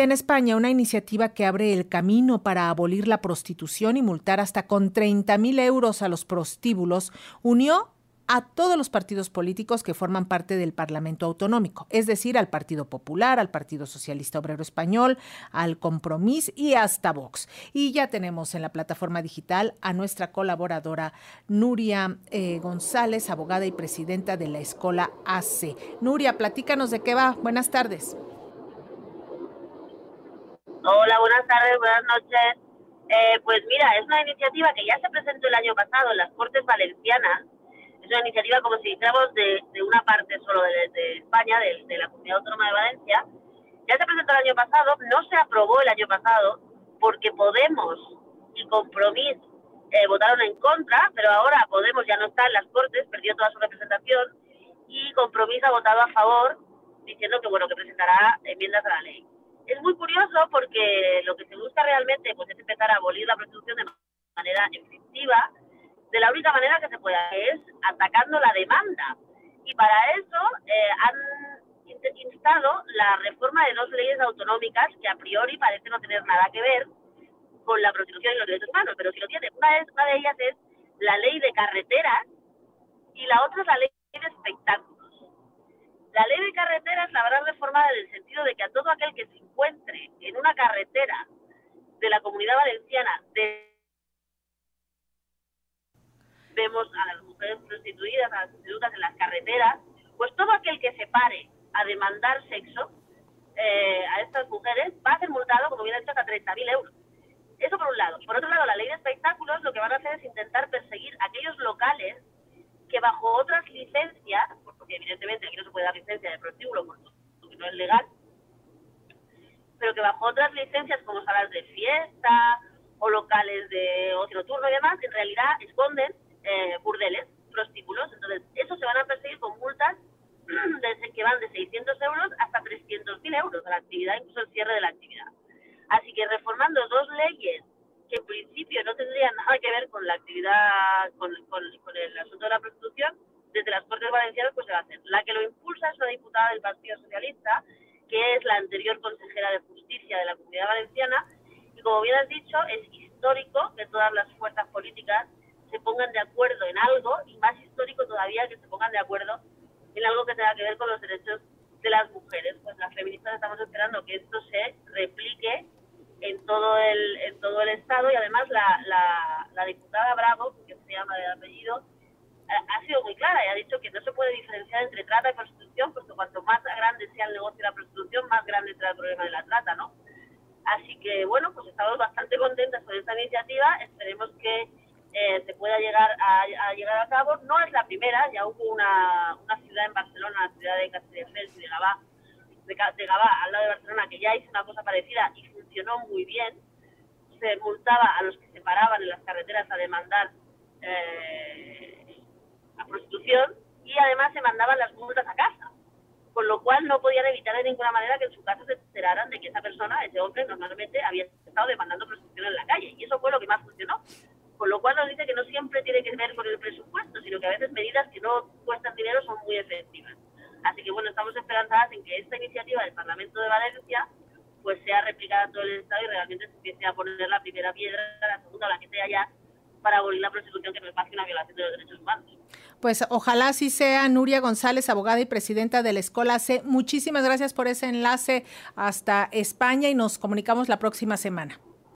En España, una iniciativa que abre el camino para abolir la prostitución y multar hasta con 30 mil euros a los prostíbulos unió a todos los partidos políticos que forman parte del Parlamento Autonómico, es decir, al Partido Popular, al Partido Socialista Obrero Español, al Compromís y hasta Vox. Y ya tenemos en la plataforma digital a nuestra colaboradora Nuria eh, González, abogada y presidenta de la Escuela AC. Nuria, platícanos de qué va. Buenas tardes. Hola, buenas tardes, buenas noches. Eh, pues mira, es una iniciativa que ya se presentó el año pasado en las Cortes Valencianas una iniciativa, como si dijéramos, de, de una parte solo de, España, de, la Comunidad Autónoma de Valencia. Ya se presentó el año pasado, no se aprobó el año pasado, porque Podemos y Compromís eh, votaron en contra, pero ahora Podemos ya no está en las Cortes, perdió toda su representación, y Compromís ha votado a favor, diciendo que, bueno, que presentará enmiendas a la ley. Es muy curioso porque lo que se busca realmente pues, es empezar a abolir la prostitución de manera efectiva, de la única manera que se pueda, es atacando la demanda. Y para eso eh, han instado la reforma de dos leyes autonómicas que a priori parece no tener nada que ver con la prostitución y los derechos humanos, pero si lo tiene. Una, es, una de ellas es la ley de carreteras y la otra es la ley de espectáculos. La ley de carreteras la habrá reformada en el sentido de que a todo aquel que se encuentre en una carretera de la comunidad valenciana vemos a las mujeres prostituidas, a las prostitutas en las carreteras, pues todo aquel que se pare a demandar sexo eh, a estas mujeres va a ser multado, como bien ha dicho, hasta 30.000 euros. Eso por un lado. Por otro lado, la ley de espectáculos lo que van a hacer es intentar perseguir aquellos locales que bajo otras licencias, porque evidentemente aquí no se puede dar licencia de prostíbulo porque no es legal, pero que bajo otras licencias como salas de fiesta o locales de ocio nocturno y demás, en realidad esconden eh, burdeles, prostíbulos. Entonces, esos se van a perseguir con multas que van de 600 euros hasta 300.000 euros a la actividad, incluso el cierre de la actividad. Así que reformando dos leyes que en principio no tendrían nada que ver con la actividad, con, con, el asunto de la prostitución, desde las Cortes Valencianas pues se va a hacer. La que lo impulsa es una diputada del Partido Socialista, que es la anterior consejera de Justicia de la Comunidad Valenciana, y como bien has dicho, es histórico que todas las fuerzas políticas se pongan de acuerdo en algo y más histórico todavía que se pongan de acuerdo en algo que tenga que ver con los derechos de las mujeres. Pues las feministas estamos esperando que esto se replique en todo el, en todo el Estado y además la, la, la diputada Bravo, que se llama de apellido, ha sido muy clara y ha dicho que no se puede diferenciar entre trata y prostitución, puesto cuanto más grande sea el negocio de la prostitución, más grande será el problema de la trata, ¿no? Así que, bueno, pues estamos bastante contentas con esta iniciativa. Esperemos que eh, se pueda llegar a, llegar a cabo. No es la primera, ya hubo una, una ciudad en Barcelona, la ciudad de Castelldefels y de Gavà, de, Gavà, al lado de Barcelona, que ya hizo una cosa parecida y funcionó muy bien. Se multaba a los que se paraban en las carreteras a demandar eh, a prostitución y además se mandaban las multas a casa. Con lo cual no podían evitar de ninguna manera que en su casa se enteraran de que esa persona, ese hombre, normalmente había estado demandando prostitución en la calle. Y eso fue lo que más funcionó con lo cual nos dice que no siempre tiene que ver con el presupuesto, sino que a veces medidas que no cuestan dinero son muy efectivas. Así que bueno, estamos esperanzadas en que esta iniciativa del Parlamento de Valencia pues sea replicada todo el Estado y realmente se empiece a poner la primera piedra, la segunda, la que sea ya, para abolir la prostitución que más que una violación de los derechos humanos. Pues ojalá así sea. Nuria González, abogada y presidenta de la Escuela C. Muchísimas gracias por ese enlace hasta España y nos comunicamos la próxima semana.